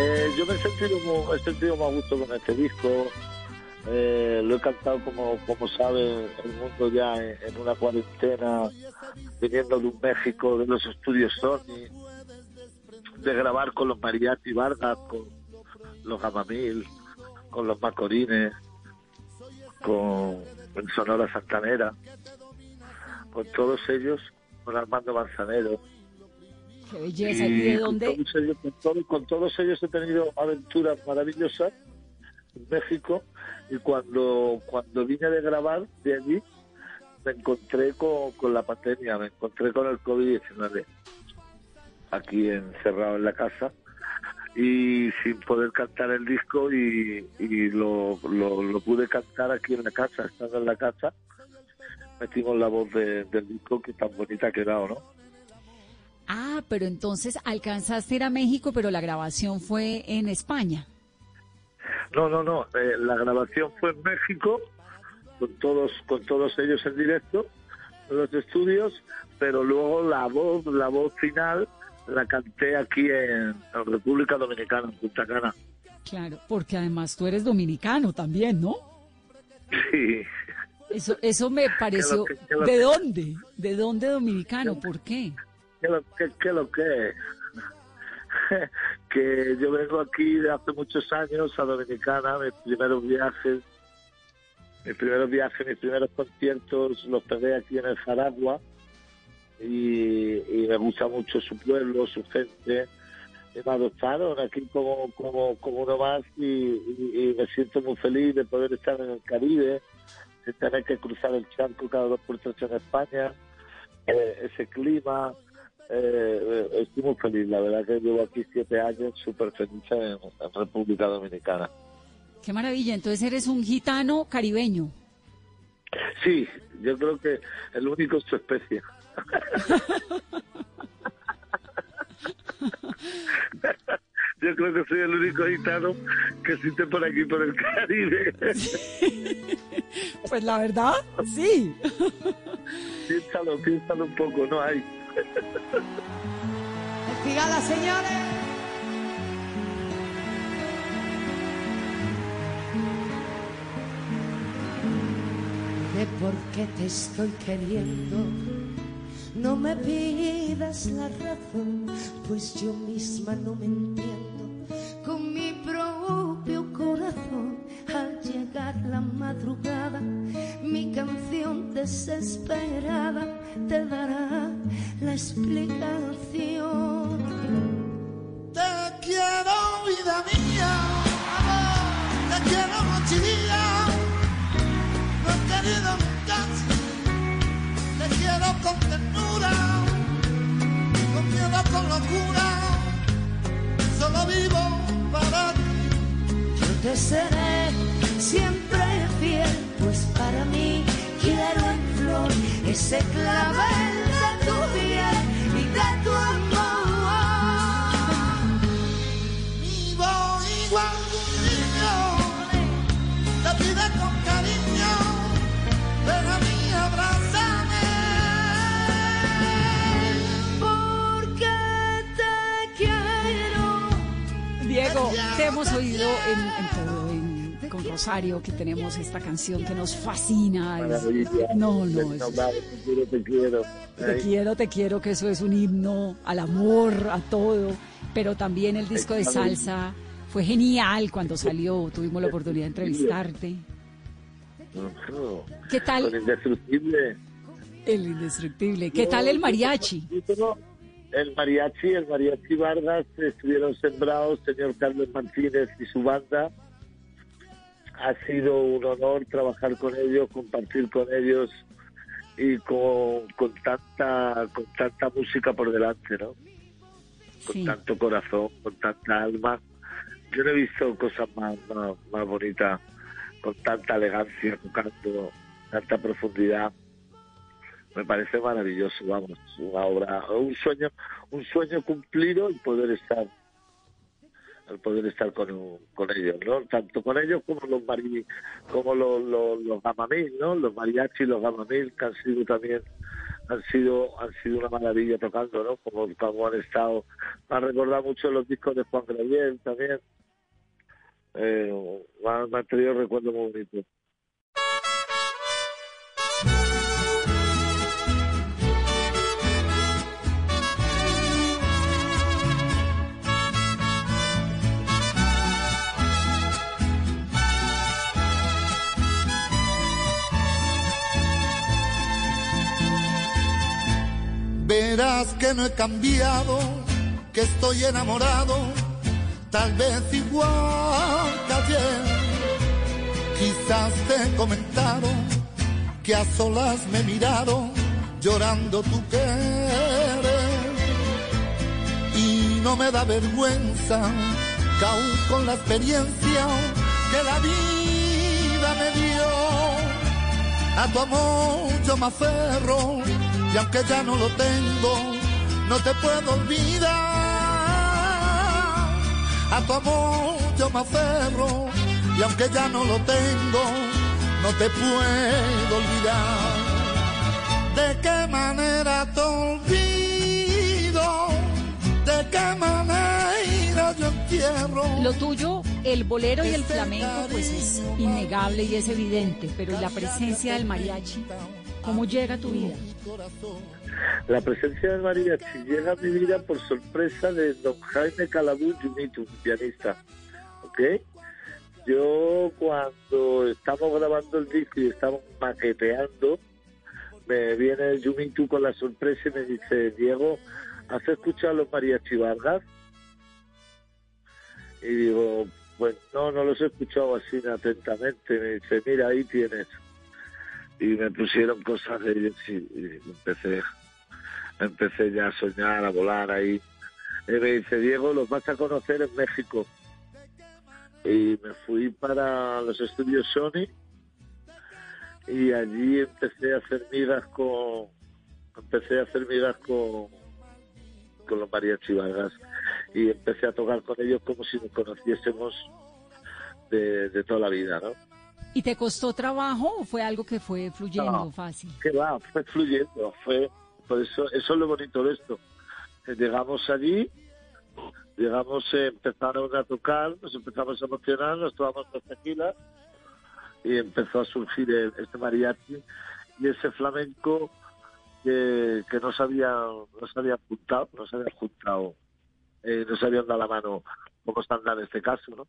Speaker 11: Eh, yo me he sentido, mu- he sentido más gusto con este disco. Eh, lo he cantado como, como sabe el mundo ya en, en una cuarentena, viniendo de un México, de los estudios Sony, de grabar con los Mariachi Vargas, con los Gamamil, con los Macorines, con el Sonora Santanera, con todos ellos, con Armando Manzanero.
Speaker 2: Qué belleza. ¿Y de
Speaker 11: con
Speaker 2: dónde?
Speaker 11: todos ellos- con, todo- con todos ellos he tenido aventuras maravillosas en México y cuando, cuando vine de grabar de allí me encontré con, con la pandemia, me encontré con el COVID-19 aquí encerrado en la casa y sin poder cantar el disco y, y lo, lo, lo pude cantar aquí en la casa, estando en la casa metimos la voz de- del disco que tan bonita ha quedado, ¿no?
Speaker 2: Ah, pero entonces alcanzaste a ir a México, pero la grabación fue en España.
Speaker 11: No, no, no. eh, la grabación fue en México, con todos, con todos ellos en directo, en los estudios, pero luego la voz, la voz final, la canté aquí en, República Dominicana, en Punta Cana.
Speaker 2: Claro, porque además tú eres dominicano también, ¿no?
Speaker 11: Sí.
Speaker 2: Eso, eso me pareció.
Speaker 11: que- que lo
Speaker 2: ¿De dónde? ¿De dónde dominicano? ¿Por qué?
Speaker 11: ¿Qué lo que, qué lo que? que yo vengo aquí de hace muchos años a Dominicana, mis primeros viajes, mis primeros viajes, mis primeros conciertos los pegué aquí en el Jaragua y, me gusta mucho su pueblo, su gente. Me adoptaron aquí como, como, como uno más y, me siento muy feliz de poder estar en el Caribe, sin tener que cruzar el charco cada dos por tres en España, eh, ese clima. Eh, eh, estoy muy feliz, la verdad que llevo aquí siete años súper feliz en, en República Dominicana.
Speaker 2: Qué maravilla. Entonces eres un gitano caribeño.
Speaker 11: Sí, yo creo que el único es su especie. Yo creo que soy el único gitano que existe por aquí, por el Caribe.
Speaker 2: Pues la verdad, sí.
Speaker 11: piénsalo, piénsalo un poco, no hay.
Speaker 1: Fíjala, señores. De por qué te estoy queriendo. No me pidas la razón, pues yo misma no me entiendo.
Speaker 6: Que
Speaker 2: tenemos esta canción que nos fascina. es- no, no, es-
Speaker 11: te quiero, te quiero.
Speaker 2: te quiero, te quiero, que eso es un himno al amor, a todo. Pero también el disco de salsa fue genial cuando salió. Tuvimos la oportunidad de entrevistarte. ¿Qué tal?
Speaker 11: Con Indestructible.
Speaker 2: El indestructible. ¿Qué tal el mariachi?
Speaker 11: El mariachi, el mariachi Vargas estuvieron sembrados, señor Carlos Martínez y su banda. Ha sido un honor trabajar con ellos, compartir con ellos y con, con tanta con tanta música por delante, ¿no? Con
Speaker 2: Sí.
Speaker 11: tanto corazón, con tanta alma. Yo no he visto cosas más, más, más bonitas, con tanta elegancia, tocando, tanta profundidad me parece maravilloso, vamos, una obra, un sueño, un sueño cumplido el poder estar, el poder estar con, con ellos, ¿no? Tanto con ellos como los mari, como los, los, los gamamil, ¿no? Los mariachi y los gamamil que han sido también, han sido, han sido una maravilla tocando, ¿no? Como, como han estado, me ha recordado mucho los discos de Juan Gabriel también, eh, me ha- me ha traído recuerdos muy bonitos.
Speaker 10: Verás que no he cambiado, que estoy enamorado, tal vez igual que ayer. Quizás te comentaron que a solas me miraron llorando tu querer. Y no me da vergüenza que aún con la experiencia que la vida me dio, a tu amor yo me aferro y aunque ya no lo tengo, no te puedo olvidar. A tu amor yo me aferro y aunque ya no lo tengo, no te puedo olvidar. ¿De qué manera te olvido? ¿De qué manera yo entierro?
Speaker 2: Lo tuyo, el bolero y el flamenco, pues es innegable y es evidente, pero la presencia del mariachi, ¿cómo llega a tu vida?
Speaker 11: La presencia de mariachi llega a mi vida por sorpresa de don Jaime Calabú Yumitu, pianista. ¿Ok? Yo cuando estamos grabando el disco y estamos maqueteando, me viene Yumitu con la sorpresa y me dice, Diego, ¿has escuchado los mariachi Vargas? Y digo, pues no, no los he escuchado así atentamente. Me dice, mira, ahí tienes. Y me pusieron cosas de ellos y, empecé, empecé ya a soñar, a volar ahí. Y me dice, Diego, los vas a conocer en México. Y me fui para los estudios Sony y allí empecé a hacer migas con empecé a hacer migas con con los mariachi Vargas y empecé a tocar con ellos como si nos conociésemos de, de toda la vida, ¿no?
Speaker 2: ¿Y te costó trabajo o fue algo que fue fluyendo
Speaker 11: No.
Speaker 2: fácil?
Speaker 11: que va, fue fluyendo, fue, por eso, eso es lo bonito de esto. Que Llegamos allí, llegamos, eh, empezaron a tocar, nos empezamos a emocionar, nos tomamos dos tequilas y empezó a surgir el- este mariachi y ese flamenco que, que no se había, no se había juntado, no se había juntado, eh, no se habían dado la mano como están en este caso, ¿no?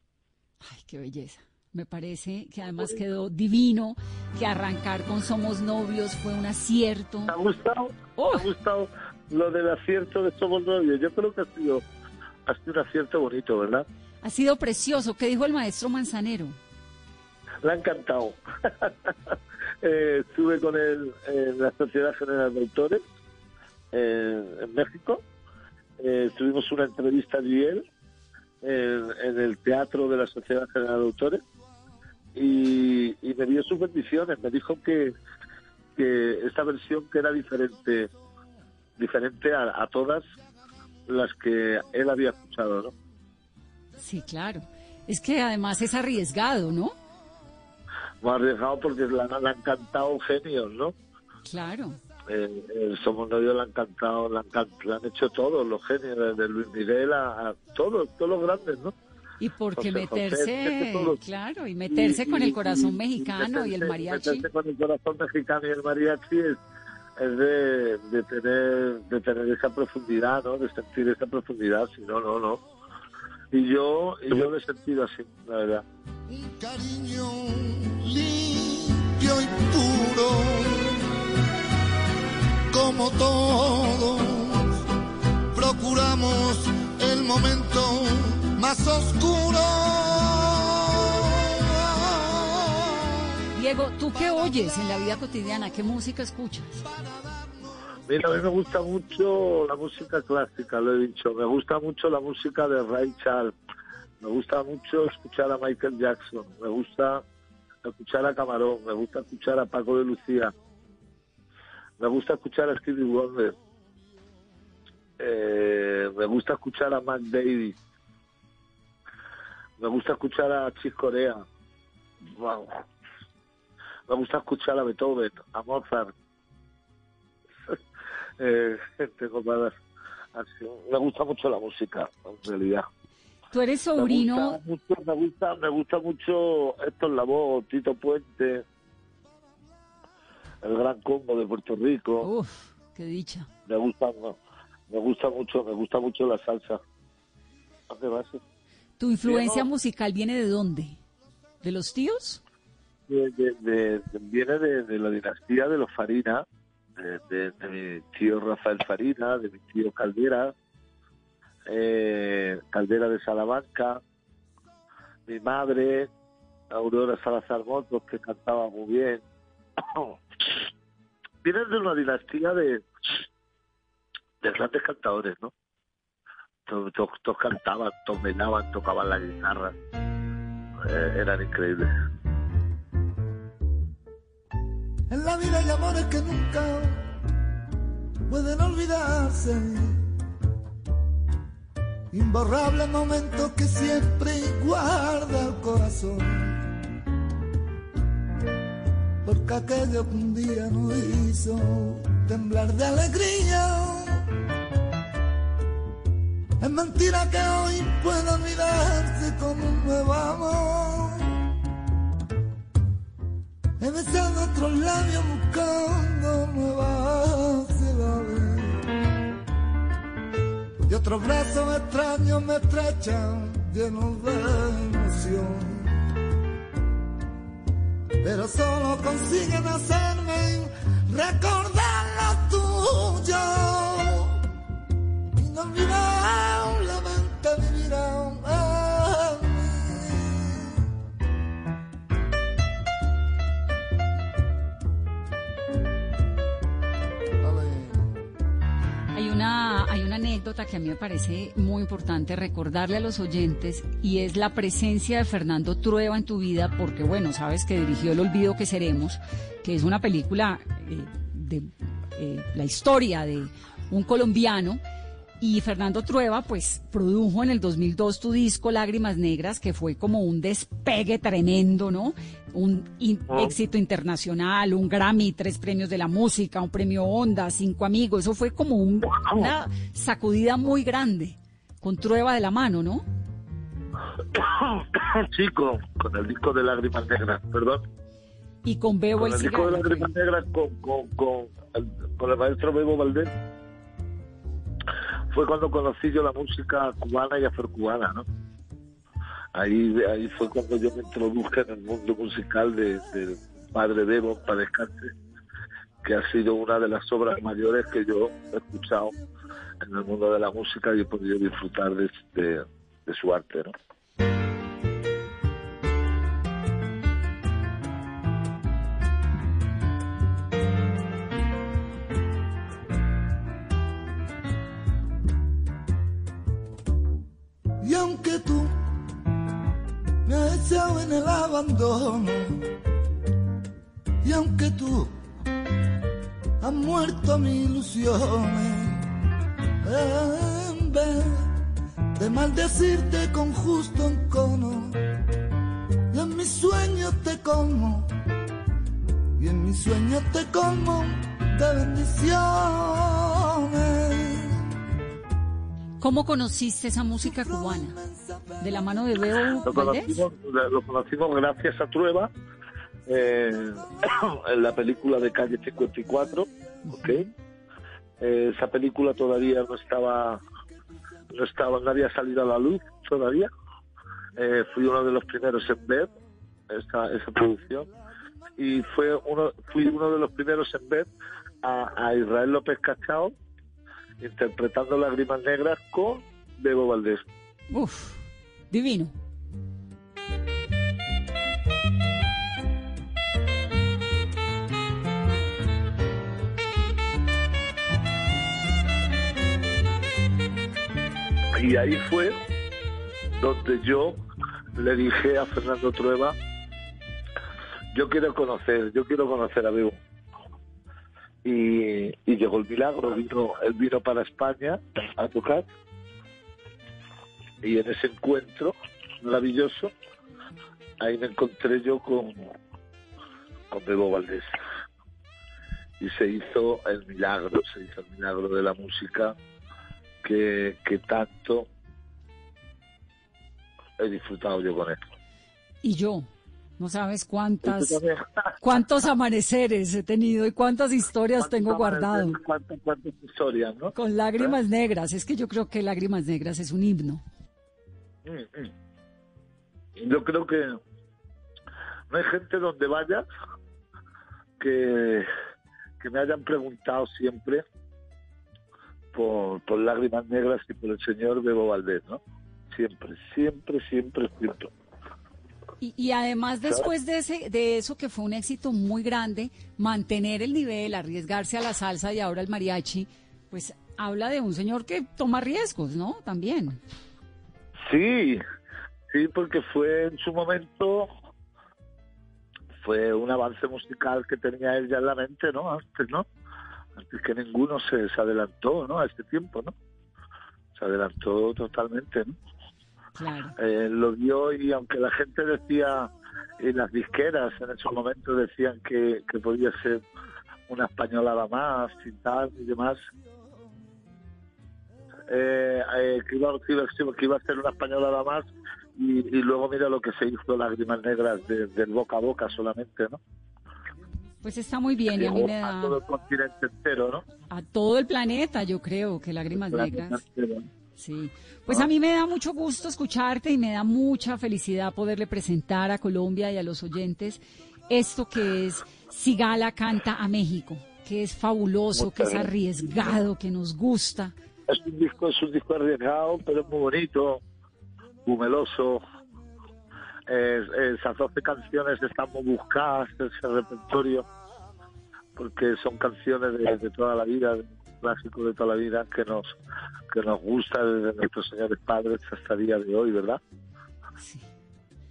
Speaker 2: Ay, qué belleza. Me parece que además quedó divino, que arrancar con Somos Novios fue un acierto.
Speaker 11: ¿Te ha gustado? ¿Te ha gustado lo del acierto de Somos Novios? Yo creo que ha sido, ha sido un acierto bonito, ¿verdad?
Speaker 2: Ha sido precioso. ¿Qué dijo el maestro Manzanero?
Speaker 11: Le ha encantado. Eh, estuve con él en la Sociedad General de Autores en, en México. Eh, tuvimos una entrevista allí él en, en el teatro de la Sociedad General de Autores y, y me dio sus bendiciones. Me dijo que, que esta versión que era diferente, diferente a, a todas las que él había escuchado, ¿no?
Speaker 2: Sí, claro. Es que además es arriesgado, ¿no?
Speaker 11: Ha arriesgado porque le han, cantado genios, ¿no?
Speaker 2: Claro.
Speaker 11: Eh, el Somos Novios le han cantado, le han, han hecho todos los genios, desde Luis Miguel a, a todos, todos los grandes, ¿no?
Speaker 2: Y porque
Speaker 11: José José,
Speaker 2: meterse,
Speaker 11: todos-
Speaker 2: claro, y meterse con el corazón mexicano y el
Speaker 11: meterse-
Speaker 2: mariachi.
Speaker 11: meterse con el corazón mexicano y el mariachi es, es de, de tener de tener esa profundidad, ¿no? De sentir esa profundidad, si no, no, no. Y yo, y yo lo he sentido así, la verdad.
Speaker 10: cariño limpio y puro, como todos, procuramos el momento más oscuro.
Speaker 2: Diego, ¿tú qué oyes en la vida cotidiana? ¿Qué música escuchas?
Speaker 11: Mira, a mí me gusta mucho la música clásica, lo he dicho. Me gusta mucho la música de Ray Charles. Me gusta mucho escuchar a Michael Jackson. Me gusta escuchar a Camarón. Me gusta escuchar a Paco de Lucía. Me gusta escuchar a Stevie Wonder. Eh, me gusta escuchar a Mac Davis. Me gusta escuchar a Chis Corea. Wow. Me gusta escuchar a Beethoven, a Mozart. eh, tengo me gusta mucho la música, en realidad.
Speaker 2: Tú eres
Speaker 11: Me
Speaker 2: sobrino,
Speaker 11: gusta mucho, me gusta, me gusta mucho Héctor Lavoe, Tito Puente, el Gran Combo de Puerto Rico.
Speaker 2: Uf, qué dicha.
Speaker 11: Me gusta, me gusta mucho, me gusta mucho la salsa. ¿A qué vas?
Speaker 2: ¿Tu influencia musical viene de dónde? ¿De los tíos?
Speaker 11: De- de- de- de- viene de, la dinastía de los Farina, de, mi tío Rafael Farina, de mi tío Caldera, eh, Caldera de Salamanca, mi madre, Aurora Salazar Motos, que cantaba muy bien. Vienen de una dinastía de, de grandes cantadores, ¿no? Todos, todos- todos cantaban, todos bailaban, tocaban la guitarra. Eh, eran increíbles.
Speaker 10: En la vida hay amores que nunca pueden olvidarse. Imborrables momentos que siempre guarda el corazón. Porque aquello que un día nos hizo temblar de alegría. Es mentira que hoy pueda olvidarse como un nuevo amor. He besado otros labios buscando nuevas ciudades. Y otros brazos extraños me estrechan llenos de emoción. Pero solo consiguen hacerme recordar lo tuyo. Inolvidablemente
Speaker 2: que a mí me parece muy importante recordarle a los oyentes y es la presencia de Fernando Trueba en tu vida, porque bueno, sabes que dirigió El Olvido que Seremos, que es una película eh, de eh, la historia de un colombiano. Y Fernando Trueba, pues, produjo en el 2002 tu disco Lágrimas Negras, que fue como un despegue tremendo, ¿no? Un in-
Speaker 11: Oh.
Speaker 2: éxito internacional, un Grammy, tres premios de la música, un premio Onda, cinco amigos. Eso fue como un- una sacudida muy grande, con Trueba de la mano, ¿no?
Speaker 11: Chico, con el disco de Lágrimas Negras, perdón.
Speaker 2: Y con Bebo
Speaker 11: Con
Speaker 2: el
Speaker 11: el disco de. Lágrimas Negras con, con, con, el, con el maestro Bebo Valdés. Fue cuando conocí yo la música cubana y afrocubana, ¿no? Ahí, ahí fue cuando yo me introduje en el mundo musical de, del padre Bebo, para descanse, que ha sido una de las obras mayores que yo he escuchado en el mundo de la música y he podido disfrutar de, de- de su arte, ¿no?
Speaker 10: Aunque tú me has echado en el abandono, y aunque tú has muerto mis ilusiones, en vez de maldecirte con justo encono, y en mis sueños te como, y en mis sueños te como de bendiciones.
Speaker 2: ¿Cómo conociste esa música cubana? ¿De la mano de Bebo
Speaker 11: Lo conocimos, lo conocimos gracias a Trueba eh, en la película de Calle 54, ¿ok? Eh, esa película todavía no estaba, no estaba, no había salido a la luz todavía. Eh, fui uno de los primeros en ver esa, esa producción y fue uno, fui uno de los primeros en ver a, a Israel López Cachao interpretando Lágrimas Negras con Bebo Valdés.
Speaker 2: Uf, divino.
Speaker 11: Y ahí fue donde yo le dije a Fernando Trueba, yo quiero conocer, yo quiero conocer a Bebo. Y, y llegó el milagro, vino, él vino para España a tocar. Y en ese encuentro maravilloso, ahí me encontré yo con, con Bebo Valdés. Y se hizo el milagro, se hizo el milagro de la música que, que tanto he disfrutado yo con él.
Speaker 2: Y yo, no sabes cuántas. Cuántos amaneceres he tenido y cuántas historias tengo guardado.
Speaker 11: Cuántas, cuántas historias, ¿no?
Speaker 2: Con lágrimas negras. Es que yo creo que lágrimas negras es un himno.
Speaker 11: Mm, mm. Yo creo que no hay gente donde vaya que, que me hayan preguntado siempre por, por lágrimas negras y por el señor Bebo Valdés, ¿no? Siempre, siempre, siempre, siempre.
Speaker 2: Y, y además después de ese, de eso que fue un éxito muy grande, mantener el nivel, arriesgarse a la salsa y ahora el mariachi, pues habla de un señor que toma riesgos, ¿no? También.
Speaker 11: Sí, sí, porque fue en su momento, fue un avance musical que tenía él ya en la mente, ¿no? Antes, ¿no? Antes que ninguno se, se adelantó, ¿no? A este tiempo, ¿no? Se adelantó totalmente, ¿no?
Speaker 2: Claro.
Speaker 11: Eh, lo dio y aunque la gente decía, y las disqueras en esos momentos decían que, que podía ser una españolada más y tal y demás, eh, eh, que, iba, que, iba, que iba a ser una españolada más y, y luego mira lo que se hizo Lágrimas Negras de- del boca a boca solamente, ¿no?
Speaker 2: Pues está muy bien y a mí
Speaker 11: a todo el continente entero, ¿no?
Speaker 2: a todo el planeta, yo creo que lágrimas negras.
Speaker 11: entero.
Speaker 2: Sí, pues a mí me da mucho gusto escucharte y me da mucha felicidad poderle presentar a Colombia y a los oyentes esto que es Sigala canta a México, que es fabuloso,
Speaker 11: Muchas
Speaker 2: que es arriesgado, que nos gusta.
Speaker 11: Es un disco, es un disco arriesgado, pero es muy bonito, muy meloso. Es- esas 12 canciones están muy buscadas, ese repertorio, porque son canciones de, de toda la vida, de clásicos de toda la vida que nos que nos gusta desde nuestros señores padres hasta el día de hoy, ¿verdad?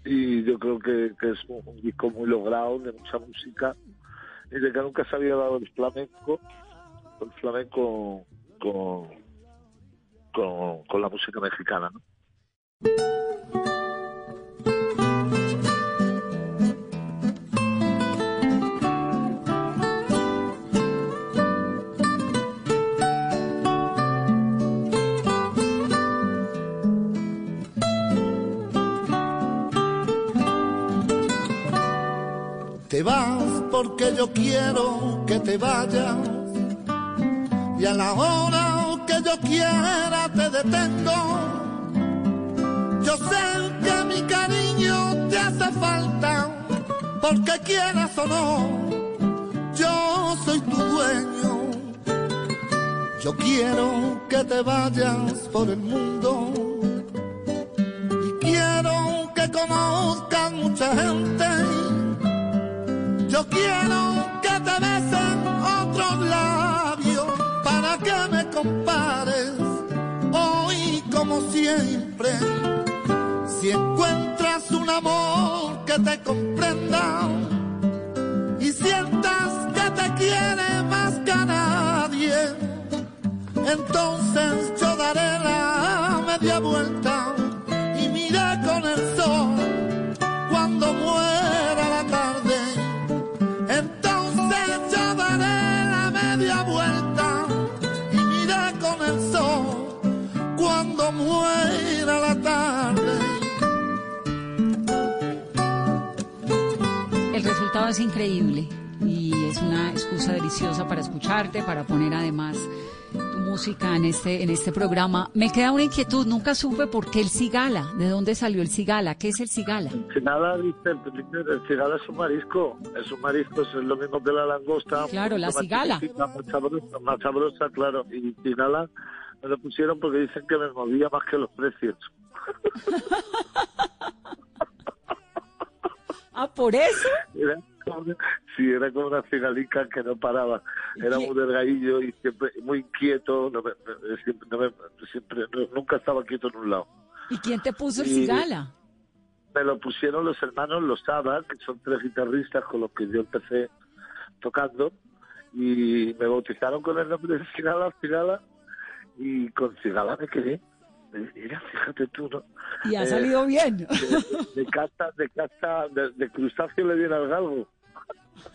Speaker 11: Y yo creo que, que es un, un disco muy logrado, de mucha música, y de que nunca se había dado el flamenco, el flamenco con, con, con la música mexicana, ¿no?
Speaker 10: Te vas porque yo quiero que te vayas y a la hora que yo quiera te detengo. Yo sé que mi cariño te hace falta porque quieras o no, yo soy tu dueño. Yo quiero que te vayas por el mundo y quiero que conozcas mucha gente. Yo quiero que te besen otros labios para que me compares hoy como siempre. Si encuentras un amor que te comprenda y sientas que te quiere más que a nadie, entonces yo daré la media vuelta y miré con el sol cuando muera la
Speaker 2: para escucharte, para poner además tu música en este, en este programa. Me queda una inquietud, nunca supe por qué el cigala, de dónde salió el cigala, qué es el cigala.
Speaker 11: Cigala, dice el, el cigala es un marisco, es un marisco, es lo mismo que la langosta.
Speaker 2: Claro, la cigala.
Speaker 11: Más sabrosa, más sabrosa, claro. Y cigala me lo pusieron porque dicen que me movía más que los precios.
Speaker 2: Ah, por eso.
Speaker 11: Era sí, era como una cigalica que no paraba. Era muy delgadillo y siempre muy inquieto. No me- siempre, no me- siempre- no- nunca estaba quieto en un lado.
Speaker 2: ¿Y quién te puso el
Speaker 11: Y-
Speaker 2: cigala?
Speaker 11: Me lo pusieron los hermanos Lozada, que son tres guitarristas con los que yo empecé tocando. Y me bautizaron con el nombre de Cigala, Cigala. Y con Cigala me quedé. Mira, fíjate tú, ¿no?
Speaker 2: Y ha
Speaker 11: Eh,
Speaker 2: salido bien.
Speaker 11: De, de casta, de casta, de, de crustáceo le viene al galgo.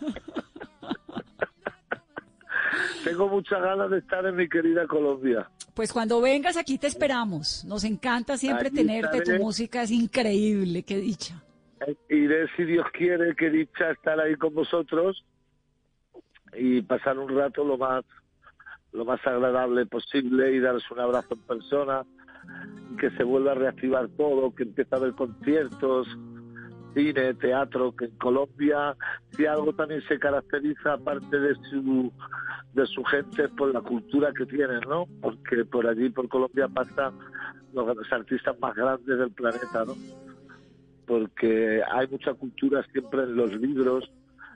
Speaker 11: Tengo muchas ganas de estar en mi querida Colombia.
Speaker 2: Pues cuando vengas aquí te esperamos. Nos encanta siempre
Speaker 11: Aquí
Speaker 2: tenerte. Tu música es increíble, qué dicha.
Speaker 11: Iré, si Dios quiere, que dicha estar ahí con vosotros y pasar un rato lo más lo más agradable posible y daros un abrazo en persona, que se vuelva a reactivar todo, que empiece a haber conciertos, cine, teatro, que en Colombia, si algo también se caracteriza, aparte de su de su gente, por la cultura que tienen, ¿no? Porque por allí, por Colombia, pasan los, los artistas más grandes del planeta, ¿no? porque hay mucha cultura siempre en los libros,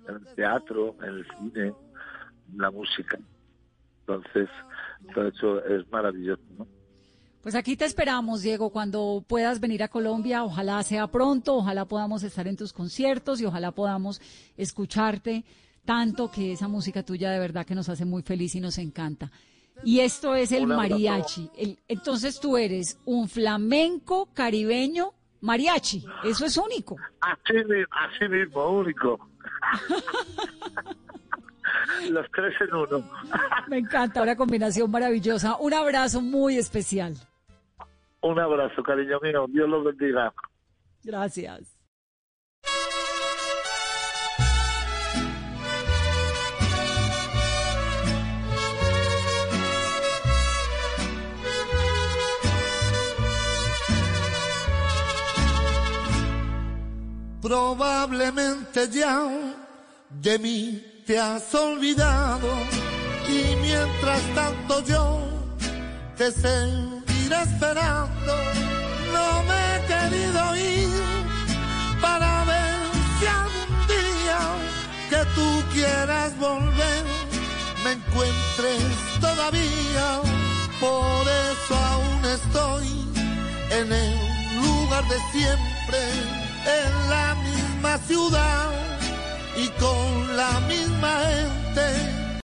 Speaker 11: en el teatro, en el cine, en la música. Entonces, todo eso es maravilloso, ¿no?
Speaker 2: Pues aquí te esperamos, Diego, cuando puedas venir a Colombia. Ojalá sea pronto, ojalá podamos estar en tus conciertos y ojalá podamos escucharte tanto que esa música tuya de verdad que nos hace muy feliz y nos encanta. Y esto es el mariachi. El- entonces tú eres un flamenco caribeño mariachi. Eso es único.
Speaker 11: Así mismo, único. Los tres en uno.
Speaker 2: Me encanta, una combinación maravillosa. Un abrazo muy especial.
Speaker 11: Un abrazo, cariño mío. Dios los bendiga.
Speaker 2: Gracias.
Speaker 10: Probablemente ya de mí te has olvidado y mientras tanto yo te esperando. No me he querido ir para ver si algún día que tú quieras volver me encuentres todavía. Por eso aún estoy en el lugar de siempre, en la misma ciudad y con la misma gente